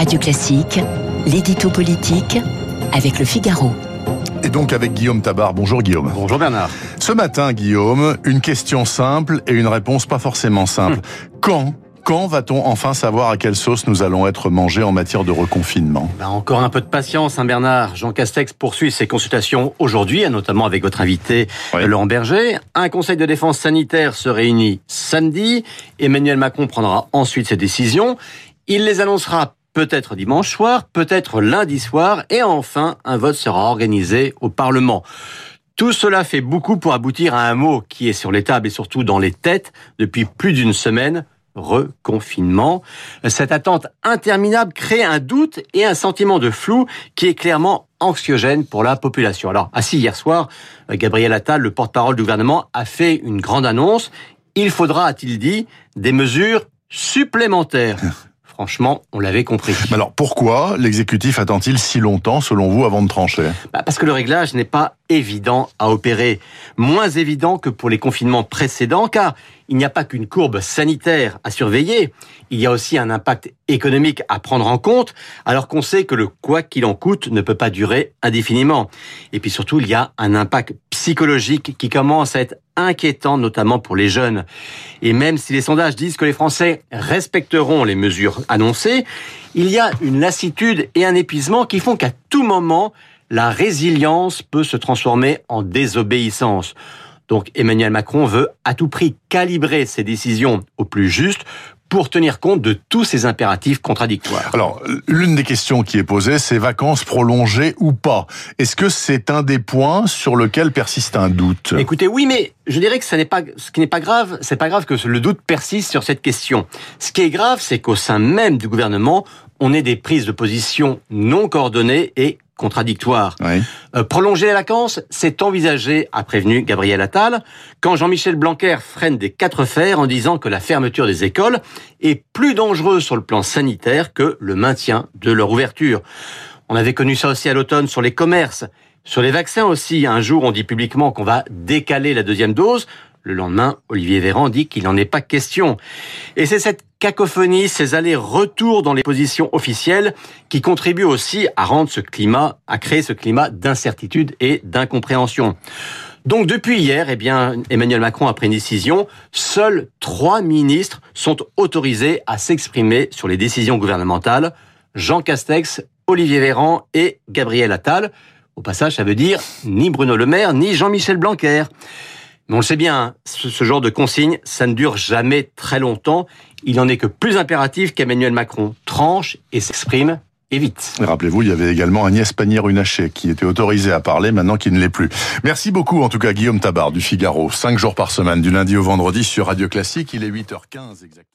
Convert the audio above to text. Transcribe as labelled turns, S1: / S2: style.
S1: Radio Classique, l'édito politique avec le Figaro.
S2: Et donc avec Guillaume Tabar. Bonjour Guillaume.
S3: Bonjour Bernard.
S2: Ce matin, Guillaume, une question simple et une réponse pas forcément simple. Hum. Quand quand va-t-on enfin savoir à quelle sauce nous allons être mangés en matière de reconfinement?
S3: Bah Encore un peu de patience, hein Bernard. Jean Castex poursuit ses consultations aujourd'hui, notamment avec votre invité Laurent Berger. Un conseil de défense sanitaire se réunit samedi. Emmanuel Macron prendra ensuite ses décisions. Il les annoncera peut-être dimanche soir, peut-être lundi soir, et enfin, un vote sera organisé au Parlement. Tout cela fait beaucoup pour aboutir à un mot qui est sur les tables et surtout dans les têtes depuis plus d'une semaine, reconfinement. Cette attente interminable crée un doute et un sentiment de flou qui est clairement anxiogène pour la population. Alors, assis hier soir, Gabriel Attal, le porte-parole du gouvernement, a fait une grande annonce. Il faudra, a-t-il dit, des mesures supplémentaires. Franchement, on l'avait compris.
S2: alors pourquoi l'exécutif attend-il si longtemps, selon vous, avant de trancher?
S3: Bah Parce que le réglage n'est pas évident à opérer. Moins évident que pour les confinements précédents, car il n'y a pas qu'une courbe sanitaire à surveiller, il y a aussi un impact économique à prendre en compte, alors qu'on sait que le quoi qu'il en coûte ne peut pas durer indéfiniment. Et puis surtout, il y a un impact psychologique qui commence à être inquiétant, notamment pour les jeunes. Et même si les sondages disent que les Français respecteront les mesures annoncées, il y a une lassitude et un épuisement qui font qu'à tout moment, la résilience peut se transformer en désobéissance. Donc Emmanuel Macron veut à tout prix calibrer ses décisions au plus juste pour tenir compte de tous ces impératifs contradictoires.
S2: Alors, l'une des questions qui est posée, c'est vacances prolongées ou pas? Est-ce que c'est un des points sur lequel persiste un doute?
S3: Écoutez, oui, mais je dirais que ce n'est pas, ce qui n'est pas grave, c'est pas grave que le doute persiste sur cette question. Ce qui est grave, c'est qu'au sein même du gouvernement, on ait des prises de position non coordonnées et contradictoires. Euh, prolonger les vacances, c'est envisagé, a prévenu Gabriel Attal, quand Jean-Michel Blanquer freine des quatre fers en disant que la fermeture des écoles est plus dangereuse sur le plan sanitaire que le maintien de leur ouverture. On avait connu ça aussi à l'automne sur les commerces. Sur les vaccins aussi, un jour on dit publiquement qu'on va décaler la deuxième dose. Le lendemain, Olivier Véran dit qu'il n'en est pas question. Et c'est cette cacophonie, ces allers-retours dans les positions officielles qui contribuent aussi à rendre ce climat, à créer ce climat d'incertitude et d'incompréhension. Donc depuis hier, eh bien, Emmanuel Macron a pris une décision. Seuls trois ministres sont autorisés à s'exprimer sur les décisions gouvernementales. Jean Castex, Olivier Véran et Gabriel Attal. Au passage, ça veut dire ni Bruno Le Maire, ni Jean-Michel Blanquer. Mais on le sait bien, hein, ce, genre de consigne, ça ne dure jamais très longtemps. Il n'en est que plus impératif qu'Emmanuel Macron tranche et s'exprime et vite.
S2: Rappelez-vous, il y avait également Agnès Pannier-Runacher qui était autorisée à parler, maintenant qu'il ne l'est plus. Merci beaucoup, en tout cas, Guillaume Tabar du Figaro. Cinq jours par semaine, du lundi au vendredi sur Radio Classique. Il est 8h15 exactement.